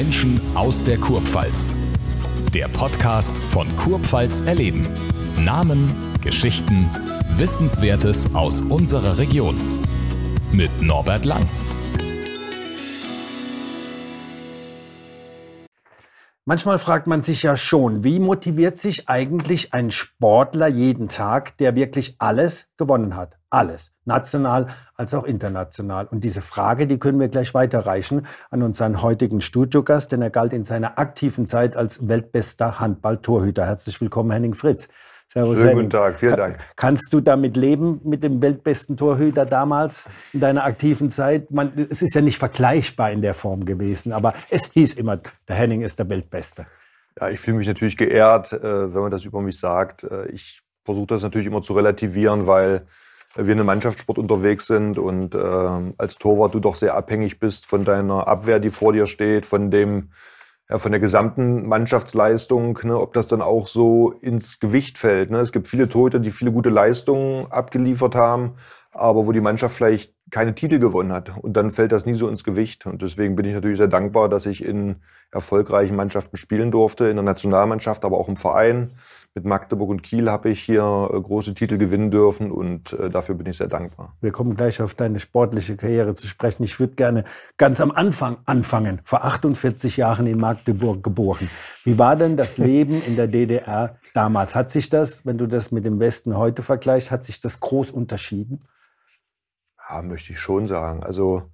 Menschen aus der Kurpfalz. Der Podcast von Kurpfalz erleben. Namen, Geschichten, Wissenswertes aus unserer Region. Mit Norbert Lang. Manchmal fragt man sich ja schon, wie motiviert sich eigentlich ein Sportler jeden Tag, der wirklich alles gewonnen hat? Alles. National als auch international. Und diese Frage, die können wir gleich weiterreichen an unseren heutigen Studiogast, denn er galt in seiner aktiven Zeit als weltbester Handballtorhüter. Herzlich willkommen, Henning Fritz. Servus, Schönen guten Tag, vielen Dank. Kannst du damit leben, mit dem weltbesten Torhüter damals in deiner aktiven Zeit? Man, es ist ja nicht vergleichbar in der Form gewesen, aber es hieß immer, der Henning ist der Weltbeste. Ja, ich fühle mich natürlich geehrt, äh, wenn man das über mich sagt. Äh, ich versuche das natürlich immer zu relativieren, weil wir in einem Mannschaftssport unterwegs sind und äh, als Torwart du doch sehr abhängig bist von deiner Abwehr, die vor dir steht, von dem ja, von der gesamten Mannschaftsleistung, ne, ob das dann auch so ins Gewicht fällt. Ne? Es gibt viele Torhüter, die viele gute Leistungen abgeliefert haben, aber wo die Mannschaft vielleicht keine Titel gewonnen hat. Und dann fällt das nie so ins Gewicht. Und deswegen bin ich natürlich sehr dankbar, dass ich in erfolgreichen Mannschaften spielen durfte, in der Nationalmannschaft, aber auch im Verein. Mit Magdeburg und Kiel habe ich hier äh, große Titel gewinnen dürfen und äh, dafür bin ich sehr dankbar. Wir kommen gleich auf deine sportliche Karriere zu sprechen. Ich würde gerne ganz am Anfang anfangen. Vor 48 Jahren in Magdeburg geboren. Wie war denn das Leben in der DDR damals? Hat sich das, wenn du das mit dem Westen heute vergleichst, hat sich das groß unterschieden? Ja, möchte ich schon sagen. Also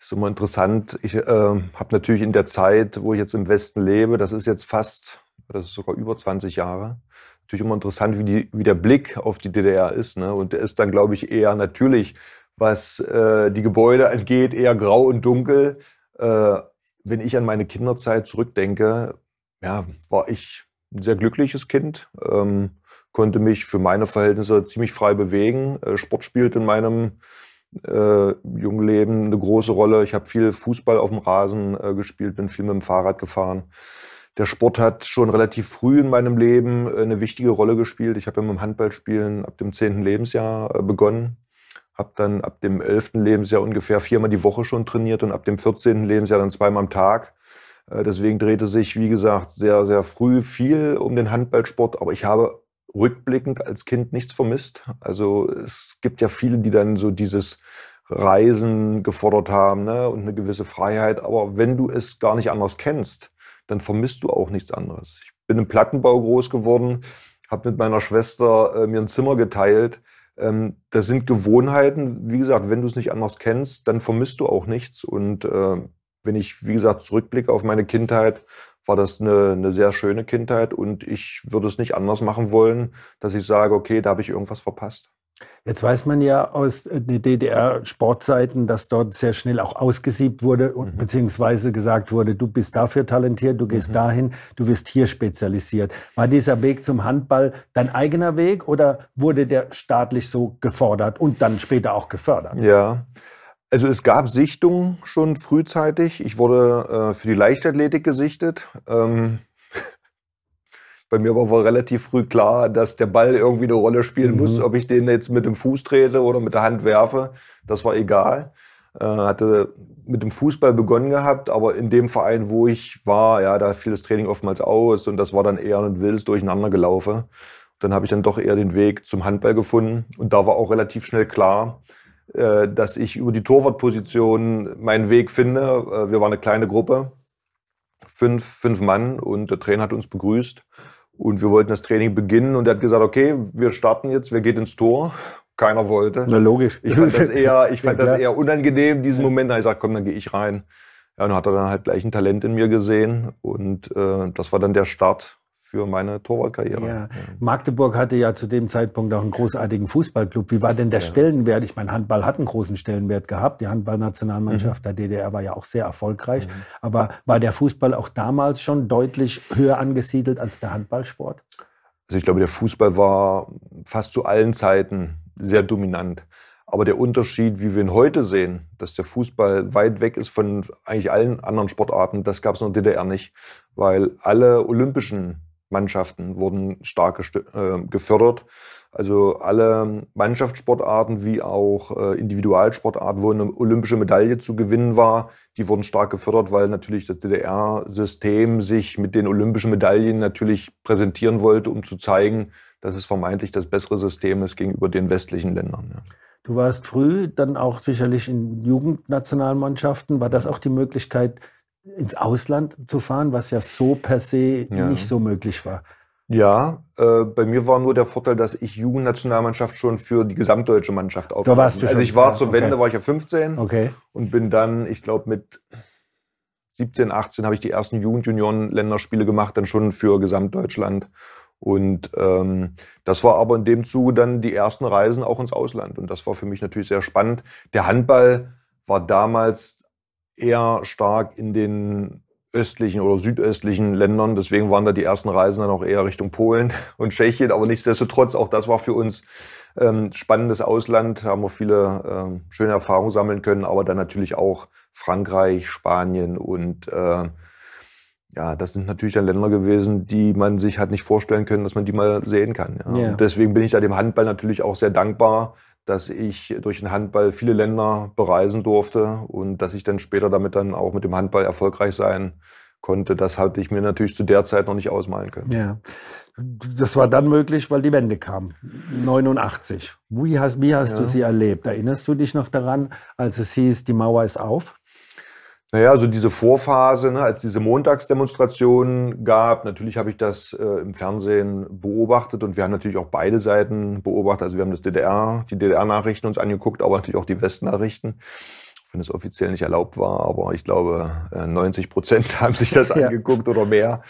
ist immer interessant. Ich äh, habe natürlich in der Zeit, wo ich jetzt im Westen lebe, das ist jetzt fast, das ist sogar über 20 Jahre, natürlich immer interessant, wie, die, wie der Blick auf die DDR ist. Ne? Und der ist dann, glaube ich, eher natürlich, was äh, die Gebäude angeht, eher grau und dunkel. Äh, wenn ich an meine Kinderzeit zurückdenke, ja, war ich ein sehr glückliches Kind, ähm, konnte mich für meine Verhältnisse ziemlich frei bewegen. Äh, Sport spielt in meinem äh, Jungleben eine große Rolle. Ich habe viel Fußball auf dem Rasen äh, gespielt, bin viel mit dem Fahrrad gefahren. Der Sport hat schon relativ früh in meinem Leben äh, eine wichtige Rolle gespielt. Ich habe mit dem Handballspielen ab dem 10. Lebensjahr äh, begonnen, habe dann ab dem 11. Lebensjahr ungefähr viermal die Woche schon trainiert und ab dem 14. Lebensjahr dann zweimal am Tag. Äh, deswegen drehte sich, wie gesagt, sehr, sehr früh viel um den Handballsport. Aber ich habe rückblickend als Kind nichts vermisst. Also es gibt ja viele, die dann so dieses Reisen gefordert haben ne? und eine gewisse Freiheit. Aber wenn du es gar nicht anders kennst, dann vermisst du auch nichts anderes. Ich bin im Plattenbau groß geworden, habe mit meiner Schwester äh, mir ein Zimmer geteilt. Ähm, das sind Gewohnheiten. Wie gesagt, wenn du es nicht anders kennst, dann vermisst du auch nichts. Und äh, wenn ich, wie gesagt, zurückblicke auf meine Kindheit, war das eine, eine, sehr schöne Kindheit und ich würde es nicht anders machen wollen, dass ich sage, okay, da habe ich irgendwas verpasst. Jetzt weiß man ja aus äh, den DDR-Sportzeiten, dass dort sehr schnell auch ausgesiebt wurde, mhm. beziehungsweise gesagt wurde, du bist dafür talentiert, du gehst mhm. dahin, du wirst hier spezialisiert. War dieser Weg zum Handball dein eigener Weg oder wurde der staatlich so gefordert und dann später auch gefördert? Ja, also es gab Sichtungen schon frühzeitig. Ich wurde äh, für die Leichtathletik gesichtet. Ähm, bei mir war relativ früh klar, dass der Ball irgendwie eine Rolle spielen mhm. muss. Ob ich den jetzt mit dem Fuß trete oder mit der Hand werfe, das war egal. Äh, hatte mit dem Fußball begonnen gehabt, aber in dem Verein, wo ich war, ja, da fiel das Training oftmals aus und das war dann eher ein wildes Durcheinander gelaufen. Dann habe ich dann doch eher den Weg zum Handball gefunden und da war auch relativ schnell klar, äh, dass ich über die Torwartposition meinen Weg finde. Äh, wir waren eine kleine Gruppe, fünf, fünf Mann und der Trainer hat uns begrüßt und wir wollten das Training beginnen und er hat gesagt, okay, wir starten jetzt, wer geht ins Tor? Keiner wollte. Na logisch. Ich fand das eher, ich fand ja, das eher unangenehm, diesen Moment. Da habe ich gesagt, komm, dann gehe ich rein. Ja, und hat er dann halt gleich ein Talent in mir gesehen und äh, das war dann der Start für meine Torwartkarriere. Ja. Magdeburg hatte ja zu dem Zeitpunkt auch einen großartigen Fußballclub. Wie war denn der ja. Stellenwert? Ich meine, Handball hat einen großen Stellenwert gehabt. Die Handballnationalmannschaft mhm. der DDR war ja auch sehr erfolgreich. Mhm. Aber war der Fußball auch damals schon deutlich höher angesiedelt als der Handballsport? Also ich glaube, der Fußball war fast zu allen Zeiten sehr dominant. Aber der Unterschied, wie wir ihn heute sehen, dass der Fußball weit weg ist von eigentlich allen anderen Sportarten, das gab es in der DDR nicht, weil alle olympischen Mannschaften wurden stark äh, gefördert. Also alle Mannschaftssportarten wie auch äh, Individualsportarten, wo eine olympische Medaille zu gewinnen war, die wurden stark gefördert, weil natürlich das DDR-System sich mit den olympischen Medaillen natürlich präsentieren wollte, um zu zeigen, dass es vermeintlich das bessere System ist gegenüber den westlichen Ländern. Ja. Du warst früh dann auch sicherlich in Jugendnationalmannschaften. War das auch die Möglichkeit, ins Ausland zu fahren, was ja so per se ja. nicht so möglich war? Ja, äh, bei mir war nur der Vorteil, dass ich Jugendnationalmannschaft schon für die gesamtdeutsche Mannschaft aufgenommen habe. Also ich war ja, zur Wende, okay. war ich ja 15 okay. und bin dann, ich glaube mit 17, 18 habe ich die ersten Jugend-Junioren-Länderspiele gemacht, dann schon für Gesamtdeutschland. Und ähm, das war aber in dem Zuge dann die ersten Reisen auch ins Ausland. Und das war für mich natürlich sehr spannend. Der Handball war damals eher stark in den östlichen oder südöstlichen Ländern. Deswegen waren da die ersten Reisen dann auch eher Richtung Polen und Tschechien. Aber nichtsdestotrotz, auch das war für uns ähm, spannendes Ausland. Da haben wir viele ähm, schöne Erfahrungen sammeln können, aber dann natürlich auch Frankreich, Spanien und äh, ja, das sind natürlich dann Länder gewesen, die man sich hat nicht vorstellen können, dass man die mal sehen kann. Ja. Und deswegen bin ich da dem Handball natürlich auch sehr dankbar, dass ich durch den Handball viele Länder bereisen durfte und dass ich dann später damit dann auch mit dem Handball erfolgreich sein konnte. Das hatte ich mir natürlich zu der Zeit noch nicht ausmalen können. Ja. Das war dann möglich, weil die Wende kam. 89. Wie hast, wie hast Ja. du sie erlebt? Erinnerst du dich noch daran, als es hieß, die Mauer ist auf? Naja, also diese Vorphase, ne, als diese Montagsdemonstrationen gab, natürlich habe ich das äh, im Fernsehen beobachtet und wir haben natürlich auch beide Seiten beobachtet. Also wir haben das DDR, die DDR-Nachrichten uns angeguckt, aber natürlich auch die Westnachrichten, auch wenn es offiziell nicht erlaubt war. Aber ich glaube, äh, 90 Prozent haben sich das Ja. angeguckt oder mehr.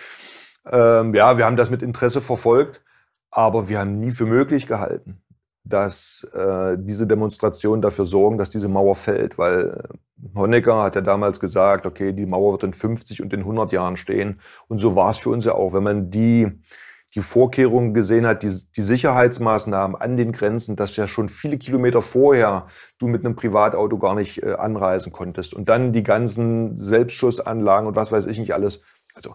Ähm, ja, wir haben das mit Interesse verfolgt, aber wir haben nie für möglich gehalten, dass äh, diese Demonstrationen dafür sorgen, dass diese Mauer fällt, weil äh, Honecker hat ja damals gesagt, okay, die Mauer wird in 50 und in 100 Jahren stehen. Und so war es für uns ja auch. Wenn man die, die Vorkehrungen gesehen hat, die, die Sicherheitsmaßnahmen an den Grenzen, dass ja schon viele Kilometer vorher du mit einem Privatauto gar nicht äh, anreisen konntest. Und dann die ganzen Selbstschussanlagen und was weiß ich nicht alles. Also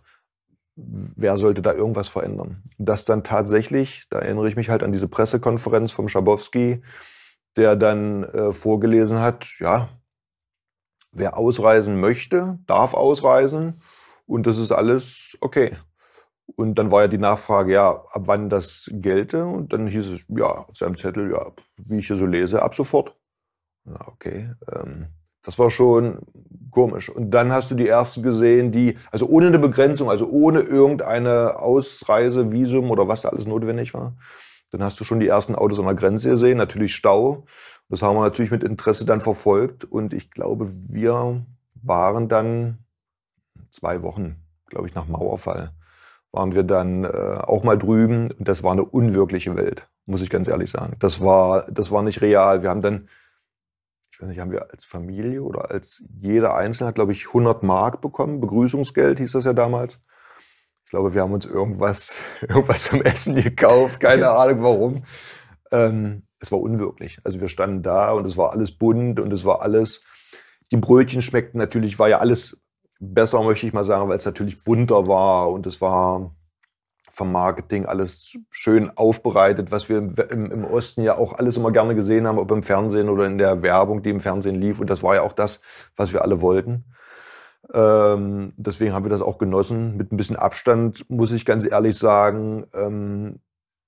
wer sollte da irgendwas verändern? Das dann tatsächlich, da erinnere ich mich halt an diese Pressekonferenz vom Schabowski, der dann äh, vorgelesen hat, ja, wer ausreisen möchte, darf ausreisen und das ist alles okay. Und dann war ja die Nachfrage, ja, ab wann das gelte? Und dann hieß es, ja, auf seinem Zettel, ja, wie ich hier so lese, ab sofort. Ja, okay. Ähm, das war schon komisch. Und dann hast du die ersten gesehen, die, also ohne eine Begrenzung, also ohne irgendeine Ausreise, Visum oder was da alles notwendig war. Dann hast du schon die ersten Autos an der Grenze gesehen, natürlich Stau. Das haben wir natürlich mit Interesse dann verfolgt. Und ich glaube, wir waren dann zwei Wochen, glaube ich, nach Mauerfall, waren wir dann äh, auch mal drüben. Und das war eine unwirkliche Welt, muss ich ganz ehrlich sagen. Das war, das war nicht real. Wir haben dann, ich weiß nicht, haben wir als Familie oder als jeder Einzelne hat, glaube ich, 100 Mark bekommen. Begrüßungsgeld hieß das ja damals. Ich glaube, wir haben uns irgendwas, irgendwas zum Essen gekauft, keine Ahnung warum. Ähm, es war unwirklich. Also wir standen da und es war alles bunt und es war alles, die Brötchen schmeckten natürlich, war ja alles besser, möchte ich mal sagen, weil es natürlich bunter war und es war vom Marketing alles schön aufbereitet, was wir im, im, Osten ja auch alles immer gerne gesehen haben, ob im Fernsehen oder in der Werbung, die im Fernsehen lief. Und das war ja auch das, was wir alle wollten. Ähm, deswegen haben wir das auch genossen. Mit ein bisschen Abstand, muss ich ganz ehrlich sagen, ähm,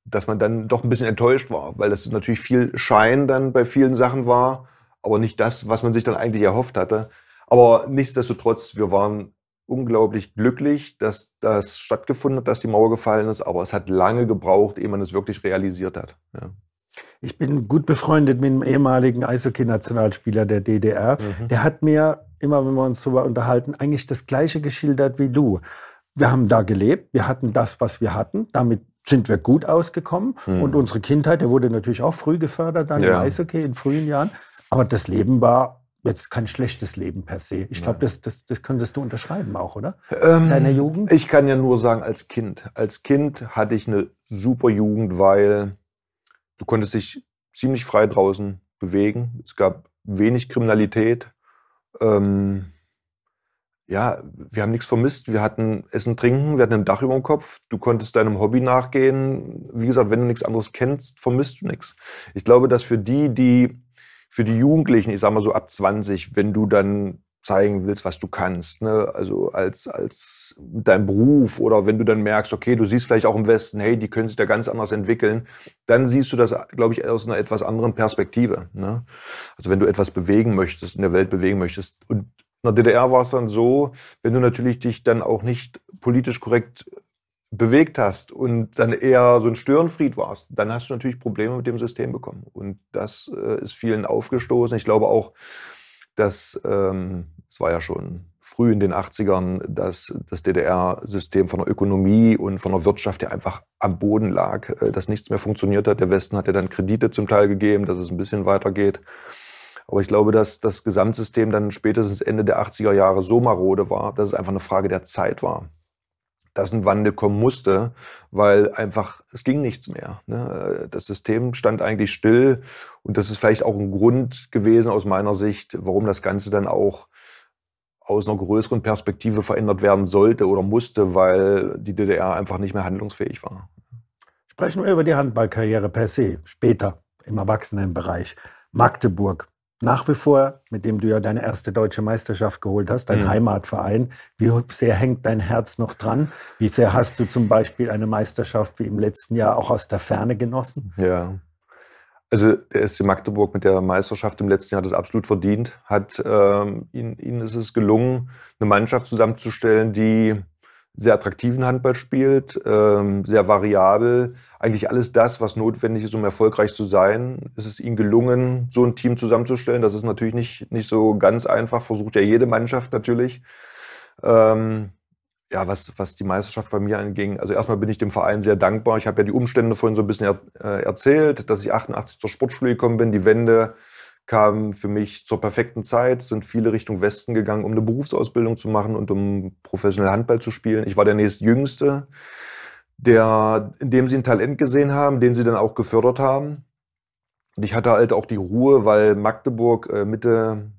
dass man dann doch ein bisschen enttäuscht war, weil das natürlich viel Schein dann bei vielen Sachen war, aber nicht das, was man sich dann eigentlich erhofft hatte. Aber nichtsdestotrotz, wir waren unglaublich glücklich, dass das stattgefunden hat, dass die Mauer gefallen ist, aber es hat lange gebraucht, ehe man es wirklich realisiert hat. Ja. Ich bin gut befreundet mit einem ehemaligen Eishockey-Nationalspieler der DDR. Mhm. Der hat mir, immer wenn wir uns darüber unterhalten, eigentlich das Gleiche geschildert wie du. Wir haben da gelebt, wir hatten das, was wir hatten. Damit sind wir gut ausgekommen. Mhm. Und unsere Kindheit, der wurde natürlich auch früh gefördert, dann im Ja. Eishockey in frühen Jahren. Aber das Leben war jetzt kein schlechtes Leben per se. Ich glaube, das, das, das könntest du unterschreiben auch, oder? Ähm, Deiner Jugend? Ich kann ja nur sagen, als Kind. Als Kind hatte ich eine super Jugend, weil du konntest dich ziemlich frei draußen bewegen. Es gab wenig Kriminalität. Ähm, ja, wir haben nichts vermisst. Wir hatten Essen, Trinken, wir hatten ein Dach über dem Kopf. Du konntest deinem Hobby nachgehen. Wie gesagt, wenn du nichts anderes kennst, vermisst du nichts. Ich glaube, dass für die, die, für die Jugendlichen, ich sage mal so ab 20, wenn du dann zeigen willst, was du kannst, ne? also als, als mit Beruf oder wenn du dann merkst, okay, du siehst vielleicht auch im Westen, hey, die können sich da ganz anders entwickeln, dann siehst du das, glaube ich, aus einer etwas anderen Perspektive. Ne? Also wenn du etwas bewegen möchtest, in der Welt bewegen möchtest und in der DDR war es dann so, wenn du natürlich dich dann auch nicht politisch korrekt bewegt hast und dann eher so ein Störenfried warst, dann hast du natürlich Probleme mit dem System bekommen. Und das äh, ist vielen aufgestoßen. Ich glaube auch, dass ähm, es war ja schon früh in den 80ern, dass das DDR-System von der Ökonomie und von der Wirtschaft ja einfach am Boden lag, äh, dass nichts mehr funktioniert hat. Der Westen hat ja dann Kredite zum Teil gegeben, dass es ein bisschen weitergeht. Aber ich glaube, dass das Gesamtsystem dann spätestens Ende der 80er Jahre so marode war, dass es einfach eine Frage der Zeit war. Dass ein Wandel kommen musste, weil einfach es ging nichts mehr. Ne? Das System stand eigentlich still und das ist vielleicht auch ein Grund gewesen aus meiner Sicht, warum das Ganze dann auch aus einer größeren Perspektive verändert werden sollte oder musste, weil die DDR einfach nicht mehr handlungsfähig war. Sprechen wir über die Handballkarriere per se, später im Erwachsenenbereich. Magdeburg, nach wie vor, mit dem du ja deine erste deutsche Meisterschaft geholt hast, dein mhm. Heimatverein. Wie sehr hängt dein Herz noch dran? Wie sehr hast du zum Beispiel eine Meisterschaft wie im letzten Jahr auch aus der Ferne genossen? Ja. Also der SC Magdeburg mit der Meisterschaft im letzten Jahr hat es absolut verdient. Hat, ähm, ihnen, ihnen ist es gelungen, eine Mannschaft zusammenzustellen, die sehr attraktiven Handball spielt, ähm, sehr variabel. Eigentlich alles das, was notwendig ist, um erfolgreich zu sein. ist Es ihnen gelungen, so ein Team zusammenzustellen. Das ist natürlich nicht, nicht so ganz einfach, versucht ja jede Mannschaft natürlich. Ähm, ja, was, was die Meisterschaft bei mir anging, also erstmal bin ich dem Verein sehr dankbar. Ich habe ja die Umstände vorhin so ein bisschen er, äh, erzählt, dass ich 88 zur Sportschule gekommen bin, die Wende kam für mich zur perfekten Zeit, sind viele Richtung Westen gegangen, um eine Berufsausbildung zu machen und um professionell Handball zu spielen. Ich war der nächstjüngste, der, in dem sie ein Talent gesehen haben, den sie dann auch gefördert haben. Und ich hatte halt auch die Ruhe, weil Magdeburg äh, Mitte,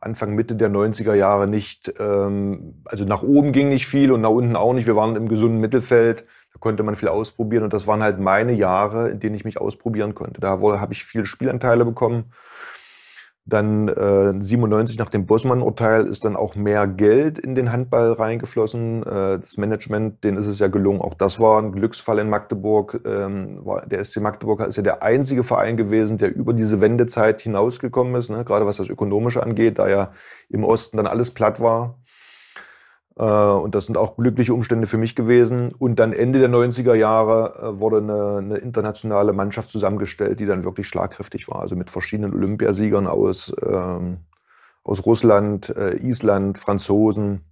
Anfang Mitte der 90er Jahre nicht, ähm, also nach oben ging nicht viel und nach unten auch nicht. Wir waren im gesunden Mittelfeld, da konnte man viel ausprobieren und das waren halt meine Jahre, in denen ich mich ausprobieren konnte. Da habe ich viele Spielanteile bekommen dann äh, 97 nach dem Bossmann-Urteil ist dann auch mehr Geld in den Handball reingeflossen. Äh, das Management, denen ist es ja gelungen. Auch das war ein Glücksfall in Magdeburg. Ähm, war, der SC Magdeburg ist ja der einzige Verein gewesen, der über diese Wendezeit hinausgekommen ist, ne? gerade was das Ökonomische angeht, da ja im Osten dann alles platt war. Äh, und das sind auch glückliche Umstände für mich gewesen. Und dann Ende der 90er Jahre äh, wurde eine, eine, internationale Mannschaft zusammengestellt, die dann wirklich schlagkräftig war. Also mit verschiedenen Olympiasiegern aus, ähm, aus Russland, äh, Island, Franzosen.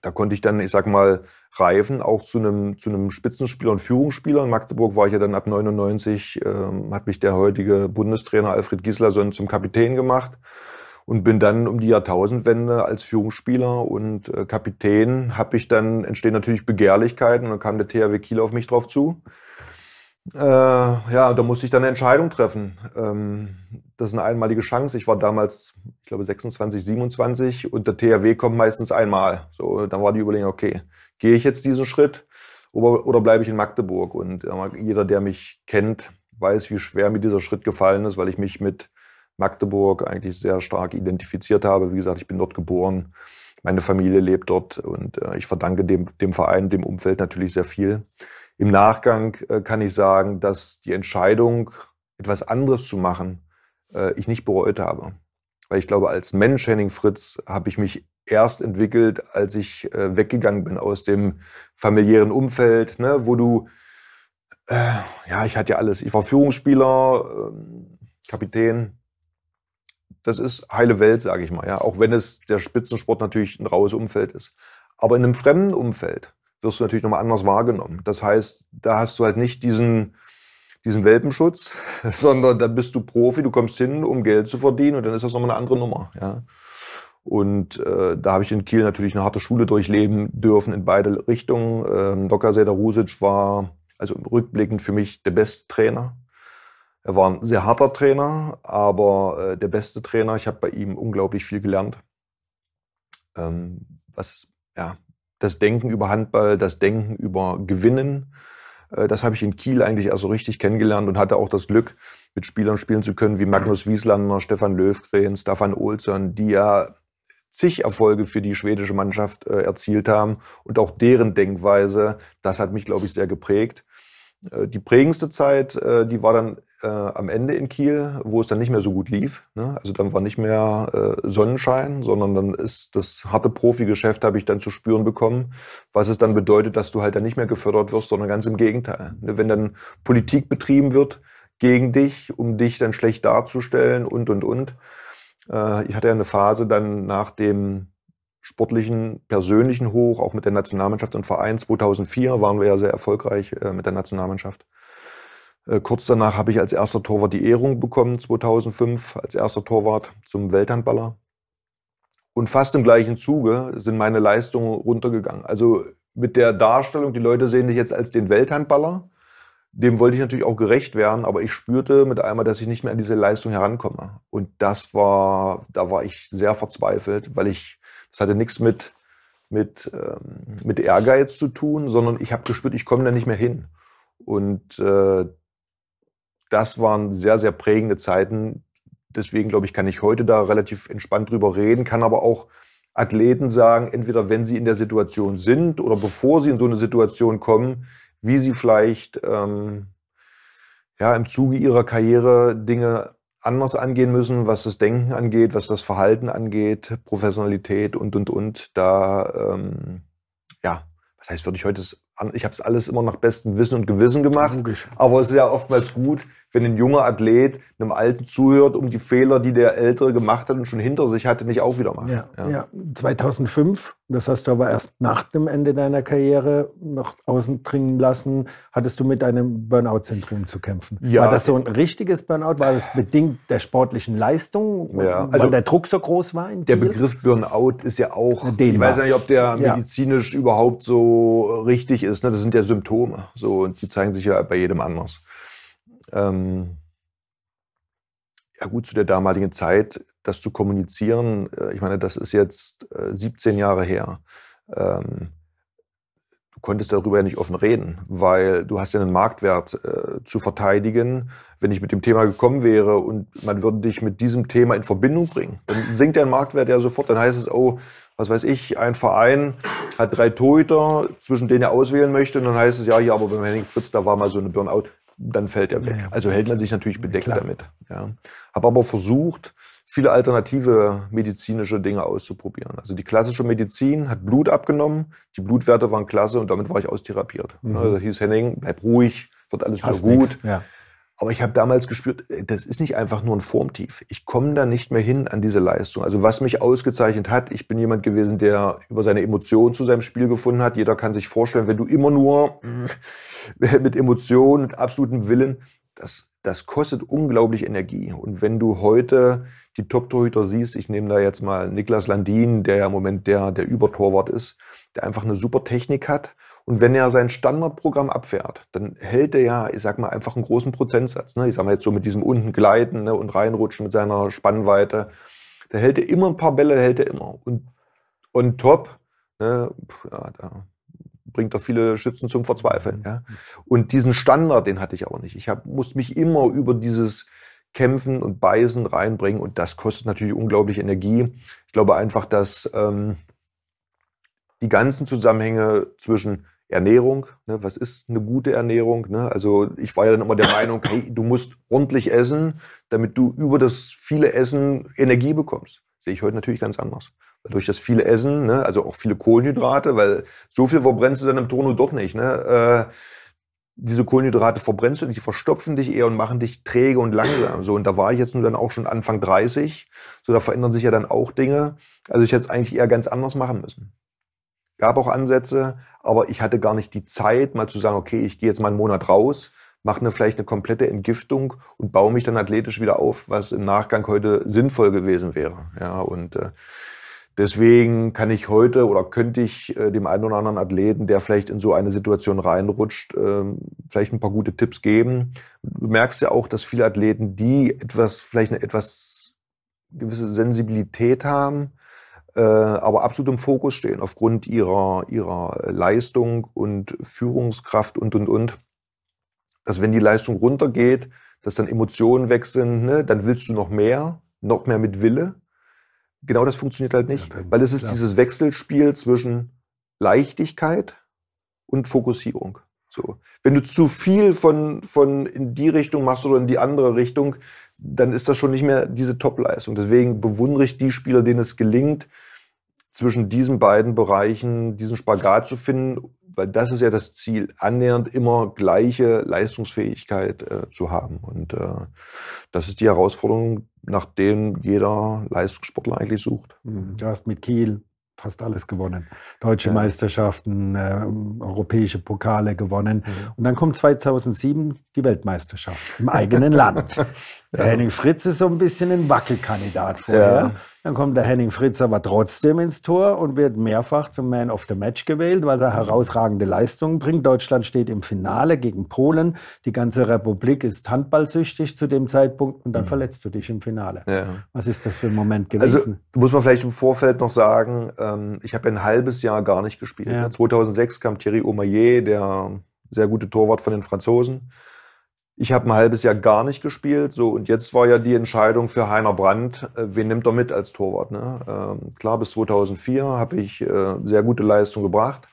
Da konnte ich dann, ich sag mal, reifen, auch zu einem, zu einem Spitzenspieler und Führungsspieler. In Magdeburg war ich ja dann ab 99, ähm, hat mich der heutige Bundestrainer Alfred Gislason zum Kapitän gemacht und bin dann um die Jahrtausendwende als Führungsspieler und äh, Kapitän habe ich dann entstehen natürlich Begehrlichkeiten und dann kam der THW Kiel auf mich drauf zu. Äh, ja, da musste ich dann eine Entscheidung treffen. Ähm, das ist eine einmalige Chance. Ich war damals, ich glaube, 26, 27 und der THW kommt meistens einmal. So, dann war die Überlegung, okay, gehe ich jetzt diesen Schritt oder, oder bleibe ich in Magdeburg? Und äh, jeder, der mich kennt, weiß, wie schwer mir dieser Schritt gefallen ist, weil ich mich mit Magdeburg eigentlich sehr stark identifiziert habe. Wie gesagt, ich bin dort geboren, meine Familie lebt dort und äh, ich verdanke dem, dem Verein, dem Umfeld natürlich sehr viel. Im Nachgang äh, kann ich sagen, dass die Entscheidung, etwas anderes zu machen, äh, ich nicht bereut habe. Weil ich glaube, als Mensch, Henning Fritz, habe ich mich erst entwickelt, als ich äh, weggegangen bin aus dem familiären Umfeld, ne, wo du, äh, ja, ich hatte ja alles. Ich war Führungsspieler, ähm, Kapitän, das ist heile Welt, sage ich mal. Ja? Auch wenn es der Spitzensport natürlich ein raues Umfeld ist. Aber in einem fremden Umfeld wirst du natürlich nochmal anders wahrgenommen. Das heißt, da hast du halt nicht diesen, diesen Welpenschutz, sondern da bist du Profi, du kommst hin, um Geld zu verdienen und dann ist das nochmal eine andere Nummer. Ja? Und äh, da habe ich in Kiel natürlich eine harte Schule durchleben dürfen in beide Richtungen. Ähm, Dr. Seder Rusic war also rückblickend für mich der beste Trainer. Er war ein sehr harter Trainer, aber äh, der beste Trainer. Ich habe bei ihm unglaublich viel gelernt. ähm, was, ja, das Denken über Handball, das Denken über Gewinnen. Äh, das habe ich in Kiel eigentlich erst so richtig kennengelernt und hatte auch das Glück, mit Spielern spielen zu können wie Magnus Wieslander, Stefan Löwgren, Stefan Olsson, die ja zig Erfolge für die schwedische Mannschaft äh, erzielt haben und auch deren Denkweise, das hat mich, glaube ich, sehr geprägt. Äh, die prägendste Zeit, äh, die war dann äh, am Ende in Kiel, wo es dann nicht mehr so gut lief. Ne? Also dann war nicht mehr Sonnenschein, sondern dann ist das harte Profigeschäft, habe ich dann zu spüren bekommen, was es dann bedeutet, dass du halt dann nicht mehr gefördert wirst, sondern ganz im Gegenteil. Ne? Wenn dann Politik betrieben wird gegen dich, um dich dann schlecht darzustellen und, und, und. Ich hatte ja eine Phase dann nach dem sportlichen, persönlichen Hoch, auch mit der Nationalmannschaft und Verein. 2004 waren wir ja sehr erfolgreich äh, mit der Nationalmannschaft. Äh, kurz danach habe ich als erster Torwart die Ehrung bekommen, 2005, als erster Torwart zum Welthandballer. Und fast im gleichen Zuge sind meine Leistungen runtergegangen. Also mit der Darstellung, die Leute sehen dich jetzt als den Welthandballer. Dem wollte ich natürlich auch gerecht werden, aber ich spürte mit einmal, dass ich nicht mehr an diese Leistung herankomme. Und das war, da war ich sehr verzweifelt, weil ich, das hatte nichts mit, mit, ähm, mit Ehrgeiz zu tun, sondern ich habe gespürt, ich komme da nicht mehr hin. Und äh, das waren sehr, sehr prägende Zeiten. Deswegen glaube ich, kann ich heute da relativ entspannt drüber reden, kann aber auch Athleten sagen, entweder wenn sie in der Situation sind oder bevor sie in so eine Situation kommen, wie sie vielleicht ähm, ja, im Zuge ihrer Karriere Dinge anders angehen müssen, was das Denken angeht, was das Verhalten angeht, Professionalität und, und, und. Da, ähm, ja, was heißt, würde ich heute ich habe es alles immer nach bestem Wissen und Gewissen gemacht. Logisch. Aber es ist ja oftmals gut, wenn ein junger Athlet einem Alten zuhört, um die Fehler, die der Ältere gemacht hat und schon hinter sich hatte, nicht auch wieder macht. Ja, ja. ja. 2005, das hast du aber erst nach dem Ende deiner Karriere nach außen dringen lassen, hattest du mit einem Burnout-Syndrom zu kämpfen. Ja. War das so ein richtiges Burnout? War das bedingt der sportlichen Leistung, ja. also, weil der Druck so groß war? der Begriff Burnout ist ja auch, Den ich weiß nicht, ob der medizinisch überhaupt so richtig ist. Ne? Das sind ja Symptome. So, und die zeigen sich ja bei jedem anders. Ähm, ja gut, zu der damaligen Zeit, das zu kommunizieren, äh, ich meine, das ist jetzt äh, 17 Jahre her. Ähm, du konntest darüber ja nicht offen reden, weil du hast ja einen Marktwert äh, zu verteidigen. Wenn ich mit dem Thema gekommen wäre und man würde dich mit diesem Thema in Verbindung bringen, dann sinkt dein Marktwert ja sofort. Dann heißt es, oh, was weiß ich, ein Verein hat drei Torhüter, zwischen denen er auswählen möchte. Und dann heißt es, ja, ja, aber beim Henning Fritz, da war mal so eine Burnout dann fällt er weg. Ja, ja. Also hält man sich natürlich bedeckt Klar. damit. Ja. Habe aber versucht, viele alternative medizinische Dinge auszuprobieren. Also die klassische Medizin hat Blut abgenommen, die Blutwerte waren klasse und damit war ich austherapiert. Mhm. Also hieß Henning, bleib ruhig, wird alles wieder gut. Ja. Aber ich habe damals gespürt, äh, das ist nicht einfach nur ein Formtief. Ich komme da nicht mehr hin an diese Leistung. Also was mich ausgezeichnet hat, ich bin jemand gewesen, der über seine Emotionen zu seinem Spiel gefunden hat. Jeder kann sich vorstellen, wenn du immer nur mit Emotionen, mit absolutem Willen, das, das kostet unglaublich Energie. Und wenn du heute die Top-Torhüter siehst, ich nehme da jetzt mal Niklas Landin, der ja im Moment der, der Übertorwart ist, der einfach eine super Technik hat und wenn er sein Standardprogramm abfährt, dann hält er ja, ich sag mal, einfach einen großen Prozentsatz. Ne? Ich sag mal jetzt so mit diesem unten gleiten ne, und reinrutschen mit seiner Spannweite. Da hält er immer ein paar Bälle, hält er immer. Und on top, ne, ja, da bringt er viele Schützen zum Verzweifeln. Ja? Und diesen Standard, den hatte ich auch nicht. Ich hab, musste mich immer über dieses Kämpfen und Beißen reinbringen und das kostet natürlich unglaublich Energie. Ich glaube einfach, dass ähm, die ganzen Zusammenhänge zwischen Ernährung, ne, was ist eine gute Ernährung? Ne? Also ich war ja dann immer der Meinung, hey, du musst ordentlich essen, damit du über das viele Essen Energie bekommst. Sehe ich heute natürlich ganz anders. Weil durch das viele Essen, ne, also auch viele Kohlenhydrate, weil so viel verbrennst du dann im Turno doch nicht. Ne? Äh, diese Kohlenhydrate verbrennst du nicht, die verstopfen dich eher und machen dich träge und langsam. So, und da war ich jetzt nun dann auch schon Anfang 30. So, da verändern sich ja dann auch Dinge. Also ich hätte es eigentlich eher ganz anders machen müssen gab auch Ansätze, aber ich hatte gar nicht die Zeit, mal zu sagen, okay, ich gehe jetzt mal einen Monat raus, mache eine, vielleicht eine komplette Entgiftung und baue mich dann athletisch wieder auf, was im Nachgang heute sinnvoll gewesen wäre. Ja, und äh, deswegen kann ich heute oder könnte ich äh, dem einen oder anderen Athleten, der vielleicht in so eine Situation reinrutscht, äh, vielleicht ein paar gute Tipps geben. Du merkst ja auch, dass viele Athleten, die etwas, vielleicht eine etwas gewisse Sensibilität haben, aber absolut im Fokus stehen aufgrund ihrer, ihrer Leistung und Führungskraft und, und, und. Dass wenn die Leistung runtergeht, dass dann Emotionen weg sind, ne? dann willst du noch mehr, noch mehr mit Wille. Genau das funktioniert halt nicht, ja, weil es ist ja. dieses Wechselspiel zwischen Leichtigkeit und Fokussierung. So. Wenn du zu viel von, von in die Richtung machst oder in die andere Richtung, dann ist das schon nicht mehr diese Top-Leistung. Deswegen bewundere ich die Spieler, denen es gelingt, zwischen diesen beiden Bereichen diesen Spagat zu finden, weil das ist ja das Ziel, annähernd immer gleiche Leistungsfähigkeit äh, zu haben. Und äh, das ist die Herausforderung, nach dem jeder Leistungssportler eigentlich sucht. Mhm. Du hast mit Kiel fast alles gewonnen. Deutsche ja. Meisterschaften, äh, europäische Pokale gewonnen. Mhm. Und dann kommt 2007 die Weltmeisterschaft im eigenen Land. Der ja. Henning Fritz ist so ein bisschen ein Wackelkandidat vorher. Ja. Dann kommt der Henning Fritz aber trotzdem ins Tor und wird mehrfach zum Man of the Match gewählt, weil er herausragende Leistungen bringt. Deutschland steht im Finale gegen Polen. Die ganze Republik ist handballsüchtig zu dem Zeitpunkt und dann mhm. verletzt du dich im Finale. Ja. Was ist das für ein Moment also, gewesen? Also muss man vielleicht im Vorfeld noch sagen, ähm, ich habe ein halbes Jahr gar nicht gespielt. Ja. 2006 kam Thierry Omeyer, der sehr gute Torwart von den Franzosen. Ich habe ein halbes Jahr gar nicht gespielt. So, und jetzt war ja die Entscheidung für Heiner Brandt, äh, wen nimmt er mit als Torwart. Ne? Ähm, klar, bis 2004 habe ich äh, sehr gute Leistung gebracht.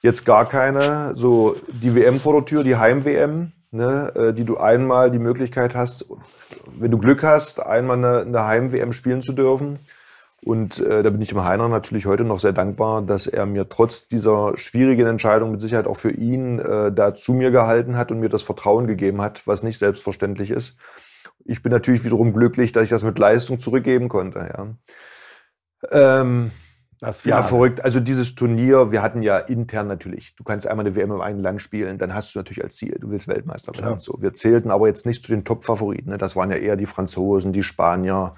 Jetzt gar keine. So die WM vor der Tür, die Heim-WM, ne, äh, die du einmal die Möglichkeit hast, wenn du Glück hast, einmal eine, eine Heim-WM spielen zu dürfen. Und äh, da bin ich dem Heiner natürlich heute noch sehr dankbar, dass er mir trotz dieser schwierigen Entscheidung mit Sicherheit auch für ihn äh, da zu mir gehalten hat und mir das Vertrauen gegeben hat, was nicht selbstverständlich ist. Ich bin natürlich wiederum glücklich, dass ich das mit Leistung zurückgeben konnte. Ja. Ähm, ja, verrückt. Also dieses Turnier, wir hatten ja intern natürlich, du kannst einmal eine WM im eigenen Land spielen, dann hast du natürlich als Ziel, du willst Weltmeister werden. So, wir zählten aber jetzt nicht zu den Top-Favoriten. Ne? Das waren ja eher die Franzosen, die Spanier,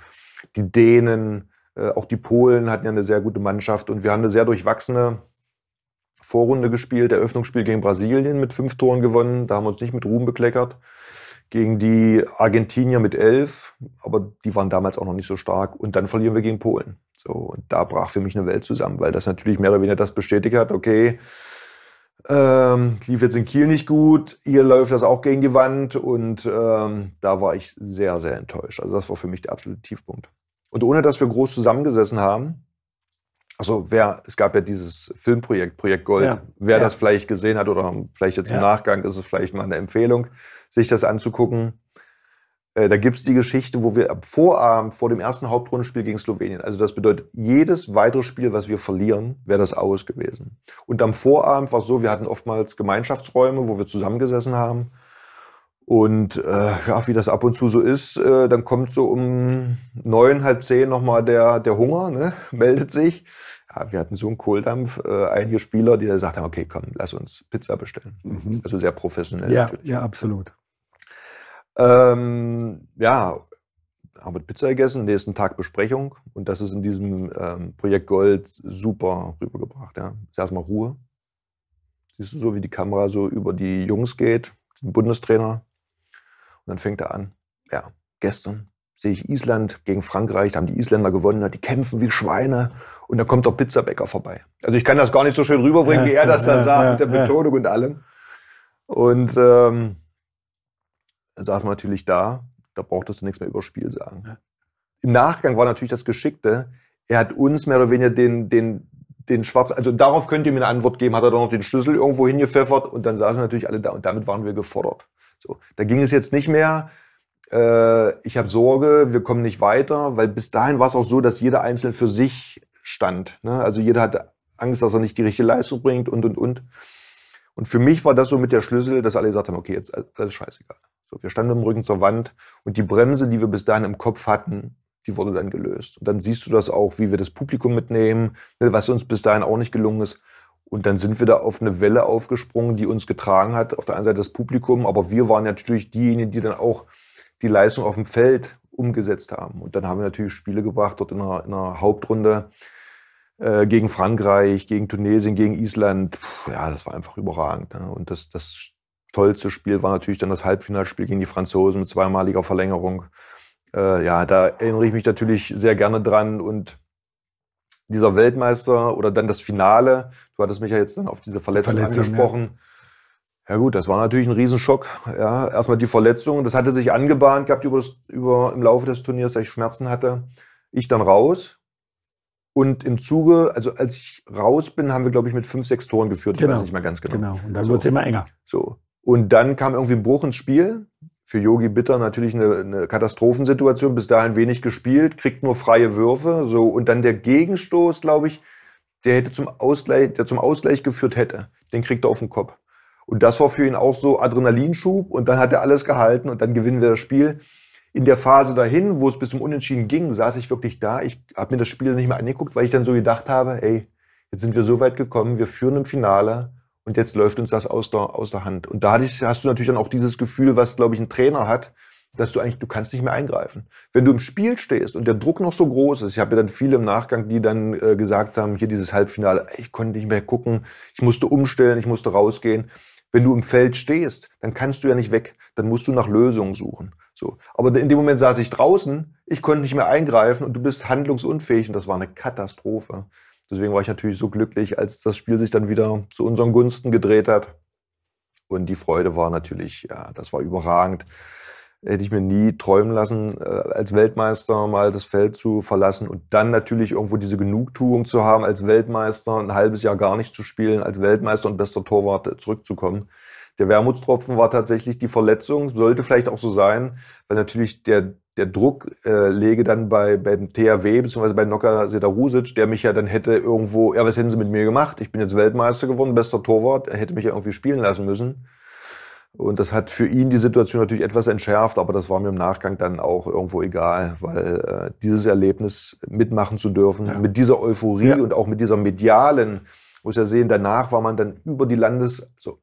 die Dänen, auch die Polen hatten ja eine sehr gute Mannschaft und wir haben eine sehr durchwachsene Vorrunde gespielt. Eröffnungsspiel gegen Brasilien mit fünf Toren gewonnen. Da haben wir uns nicht mit Ruhm bekleckert. Gegen die Argentinier mit elf, aber die waren damals auch noch nicht so stark. Und dann verlieren wir gegen Polen. So, und da brach für mich eine Welt zusammen, weil das natürlich mehr oder weniger das bestätigt hat, okay, ähm, lief jetzt in Kiel nicht gut, hier läuft das auch gegen die Wand und ähm, da war ich sehr, sehr enttäuscht. Also das war für mich der absolute Tiefpunkt. Und ohne dass wir groß zusammengesessen haben, also wer, es gab ja dieses Filmprojekt, Projekt Gold, ja. wer ja. das vielleicht gesehen hat oder vielleicht jetzt im ja. Nachgang ist es vielleicht mal eine Empfehlung, sich das anzugucken. Äh, da gibt es die Geschichte, wo wir am Vorabend vor dem ersten Hauptrundenspiel gegen Slowenien, also das bedeutet, jedes weitere Spiel, was wir verlieren, wäre das aus gewesen. Und am Vorabend war es so, wir hatten oftmals Gemeinschaftsräume, wo wir zusammengesessen haben. Und äh, ja, wie das ab und zu so ist, äh, dann kommt so um neun, halb zehn nochmal der, der Hunger, ne? meldet sich. Ja, wir hatten so einen Kohldampf, äh, einige Spieler, die da gesagt haben, okay, komm, lass uns Pizza bestellen. Mhm. Also sehr professionell. Ja, natürlich. ja absolut. Ähm, ja, haben wir Pizza gegessen, nächsten Tag Besprechung. Und das ist in diesem ähm, Projekt Gold super rübergebracht. Ja. Ist erstmal Ruhe. Siehst du so, wie die Kamera so über die Jungs geht, den Bundestrainer, und dann fängt er an, ja, gestern sehe ich Island gegen Frankreich, da haben die Isländer gewonnen, die kämpfen wie Schweine und da kommt der Pizzabäcker vorbei. Also ich kann das gar nicht so schön rüberbringen, wie er das da sagt, mit der Betonung und allem. Und ähm, dann saß man natürlich da, da brauchtest du nichts mehr über Spiel sagen. Im Nachgang war natürlich das Geschickte, er hat uns mehr oder weniger den, den, den schwarzen, also darauf könnt ihr mir eine Antwort geben, hat er dann noch den Schlüssel irgendwo hingepfeffert und dann saßen natürlich alle da und damit waren wir gefordert. So, da ging es jetzt nicht mehr, äh, ich habe Sorge, wir kommen nicht weiter, weil bis dahin war es auch so, dass jeder Einzelne für sich stand. Ne? Also jeder hatte Angst, dass er nicht die richtige Leistung bringt und, und, und. Und für mich war das so mit der Schlüssel, dass alle gesagt haben, okay, jetzt alles scheißegal. So, wir standen im Rücken zur Wand und die Bremse, die wir bis dahin im Kopf hatten, die wurde dann gelöst. Und dann siehst du das auch, wie wir das Publikum mitnehmen, ne, was uns bis dahin auch nicht gelungen ist. Und dann sind wir da auf eine Welle aufgesprungen, die uns getragen hat. Auf der einen Seite das Publikum, aber wir waren natürlich diejenigen, die dann auch die Leistung auf dem Feld umgesetzt haben. Und dann haben wir natürlich Spiele gebracht, dort in einer, in einer Hauptrunde äh, gegen Frankreich, gegen Tunesien, gegen Island. Puh, ja, das war einfach überragend. Ne? Und das, das tollste Spiel war natürlich dann das Halbfinalspiel gegen die Franzosen mit zweimaliger Verlängerung. Äh, ja, da erinnere ich mich natürlich sehr gerne dran und dieser Weltmeister oder dann das Finale, du hattest mich ja jetzt dann auf diese Verletzung, Verletzung, angesprochen. Ja. gut, das war natürlich ein Riesenschock. Ja, erstmal die Verletzung, das hatte sich angebahnt gehabt über, das, über im Laufe des Turniers, dass ich Schmerzen hatte. Ich dann raus. Und im Zuge, also als ich raus bin, haben wir, glaube ich, mit fünf, sechs Toren geführt. Ich Genau. weiß nicht mehr ganz genau. Genau. Und dann So. wurde es immer enger. So. Und dann kam irgendwie ein Bruch ins Spiel. Für Yogi Bitter natürlich eine, eine Katastrophensituation. Bis dahin wenig gespielt, kriegt nur freie Würfe. So. Und dann der Gegenstoß, glaube ich, der hätte zum Ausgleich, der zum Ausgleich geführt hätte. Den kriegt er auf den Kopf. Und das war für ihn auch so Adrenalinschub. Und dann hat er alles gehalten und dann gewinnen wir das Spiel. In der Phase dahin, wo es bis zum Unentschieden ging, saß ich wirklich da. Ich habe mir das Spiel nicht mehr angeguckt, weil ich dann so gedacht habe, ey, jetzt sind wir so weit gekommen, wir führen im Finale und jetzt läuft uns das aus der, aus der Hand. Und da hatte ich, hast du natürlich dann auch dieses Gefühl, was, glaube ich, ein Trainer hat, dass du eigentlich, du kannst nicht mehr eingreifen. Wenn du im Spiel stehst und der Druck noch so groß ist, ich habe ja dann viele im Nachgang, die dann äh, gesagt haben, hier dieses Halbfinale, ich konnte nicht mehr gucken, ich musste umstellen, ich musste rausgehen. Wenn du im Feld stehst, dann kannst du ja nicht weg, dann musst du nach Lösungen suchen. So. Aber in dem Moment saß ich draußen, ich konnte nicht mehr eingreifen und du bist handlungsunfähig und das war eine Katastrophe. Deswegen war ich natürlich so glücklich, als das Spiel sich dann wieder zu unseren Gunsten gedreht hat. Und die Freude war natürlich, ja, das war überragend. Hätte ich mir nie träumen lassen, äh, als Weltmeister mal das Feld zu verlassen und dann natürlich irgendwo diese Genugtuung zu haben, als Weltmeister ein halbes Jahr gar nicht zu spielen, als Weltmeister und bester Torwart äh, zurückzukommen. Der Wermutstropfen war tatsächlich die Verletzung, sollte vielleicht auch so sein, weil natürlich der, der Druck äh, läge dann bei, beim THW bzw. bei Noka Sedarusic, der mich ja dann hätte irgendwo, ja, was hätten sie mit mir gemacht? Ich bin jetzt Weltmeister geworden, bester Torwart, er hätte mich ja irgendwie spielen lassen müssen. Und das hat für ihn die Situation natürlich etwas entschärft, aber das war mir im Nachgang dann auch irgendwo egal, weil äh, dieses Erlebnis mitmachen zu dürfen, Ja. mit dieser Euphorie Ja. und auch mit dieser medialen, muss ja sehen, danach war man dann über die Landes... So,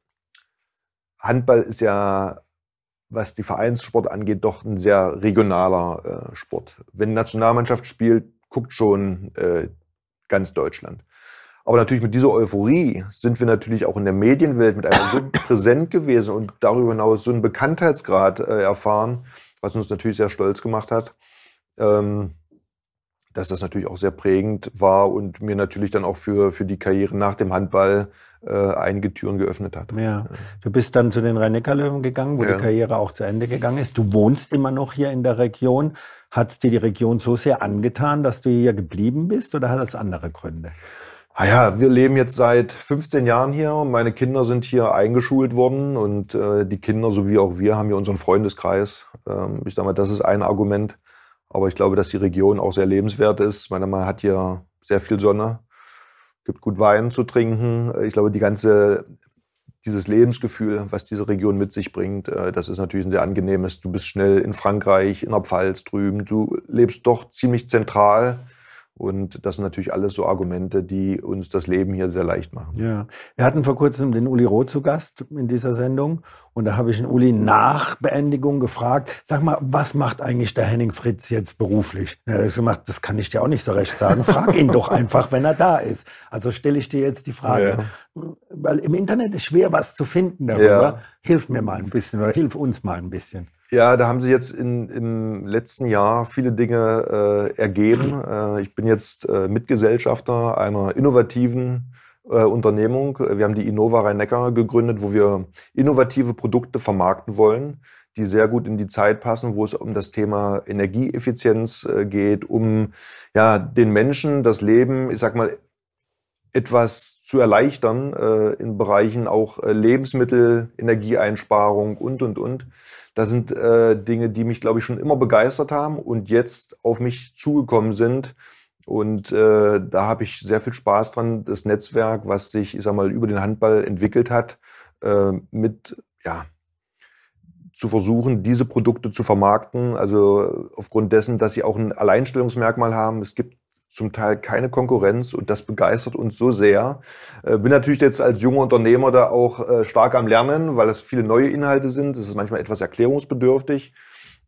Handball ist ja, was die Vereinssport angeht, doch ein sehr regionaler äh, Sport. Wenn die Nationalmannschaft spielt, guckt schon äh, ganz Deutschland. Aber natürlich mit dieser Euphorie sind wir natürlich auch in der Medienwelt mit einem so präsent gewesen und darüber hinaus so einen Bekanntheitsgrad äh, erfahren, was uns natürlich sehr stolz gemacht hat, ähm, dass das natürlich auch sehr prägend war und mir natürlich dann auch für, für die Karriere nach dem Handball äh, einige Türen geöffnet hat. Ja. Du bist dann zu den Rhein-Neckar-Löwen gegangen, wo Ja. die Karriere auch zu Ende gegangen ist. Du wohnst immer noch hier in der Region. Hat dir die Region so sehr angetan, dass du hier geblieben bist oder hat das andere Gründe? Ah ja, wir leben jetzt seit 15 Jahren hier. Meine Kinder sind hier eingeschult worden und äh, die Kinder sowie auch wir haben hier unseren Freundeskreis. Ähm, ich sage mal, das ist ein Argument. Aber ich glaube, dass die Region auch sehr lebenswert ist. Meine, man hat hier sehr viel Sonne, gibt gut Wein zu trinken. Ich glaube, die ganze, dieses Lebensgefühl, was diese Region mit sich bringt, äh, das ist natürlich ein sehr angenehmes. Du bist schnell in Frankreich, in der Pfalz drüben. Du lebst doch ziemlich zentral. Und das sind natürlich alles so Argumente, die uns das Leben hier sehr leicht machen. Ja, wir hatten vor kurzem den Uli Roth zu Gast in dieser Sendung und da habe ich den Uli nach Beendigung gefragt, sag mal, was macht eigentlich der Henning Fritz jetzt beruflich? Er hat gemacht, das kann ich dir auch nicht so recht sagen. Frag ihn doch einfach, wenn er da ist. Also stelle ich dir jetzt die Frage, weil im Internet ist schwer was zu finden darüber. Ja. Hilf mir mal ein bisschen oder hilf uns mal ein bisschen. Ja, da haben sich jetzt in, im letzten Jahr viele Dinge äh, ergeben. Äh, ich bin jetzt äh, Mitgesellschafter einer innovativen äh, Unternehmung. Wir haben die Innova Rhein-Neckar gegründet, wo wir innovative Produkte vermarkten wollen, die sehr gut in die Zeit passen, wo es um das Thema Energieeffizienz äh, geht, um ja, den Menschen das Leben, ich sag mal, etwas zu erleichtern äh, in Bereichen auch Lebensmittel, Energieeinsparung und, und, und. Das sind äh, Dinge, die mich, glaube ich, schon immer begeistert haben und jetzt auf mich zugekommen sind. Und äh, da habe ich sehr viel Spaß dran, das Netzwerk, was sich, ich sag mal, über den Handball entwickelt hat, äh, mit, ja, zu versuchen, diese Produkte zu vermarkten. Also aufgrund dessen, dass sie auch ein Alleinstellungsmerkmal haben. Es gibt zum Teil keine Konkurrenz und das begeistert uns so sehr. Äh, bin natürlich jetzt als junger Unternehmer da auch äh, stark am Lernen, weil es viele neue Inhalte sind. Es ist manchmal etwas erklärungsbedürftig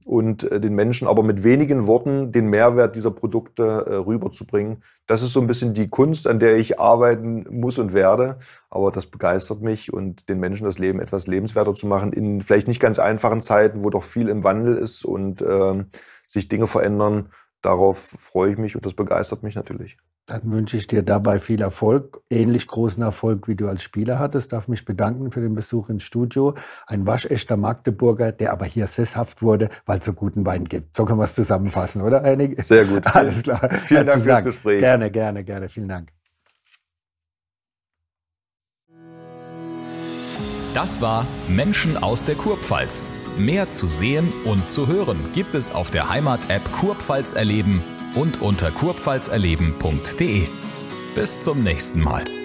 und äh, den Menschen aber mit wenigen Worten den Mehrwert dieser Produkte äh, rüberzubringen. Das ist so ein bisschen die Kunst, an der ich arbeiten muss und werde. Aber das begeistert mich und den Menschen das Leben etwas lebenswerter zu machen in vielleicht nicht ganz einfachen Zeiten, wo doch viel im Wandel ist und ähm, sich Dinge verändern. Darauf freue ich mich und das begeistert mich natürlich. Dann wünsche ich dir dabei viel Erfolg, ähnlich großen Erfolg, wie du als Spieler hattest. Darf mich bedanken für den Besuch ins Studio. Ein waschechter Magdeburger, der aber hier sesshaft wurde, weil es so guten Wein gibt. So können wir es zusammenfassen, oder? Einig? Sehr gut. Alles klar. Vielen Dank fürs Gespräch. Gerne, gerne, gerne. Vielen Dank. Das war Menschen aus der Kurpfalz. Mehr zu sehen und zu hören gibt es auf der Heimat-App Kurpfalz erleben und unter kurpfalzerleben.de. Bis zum nächsten Mal.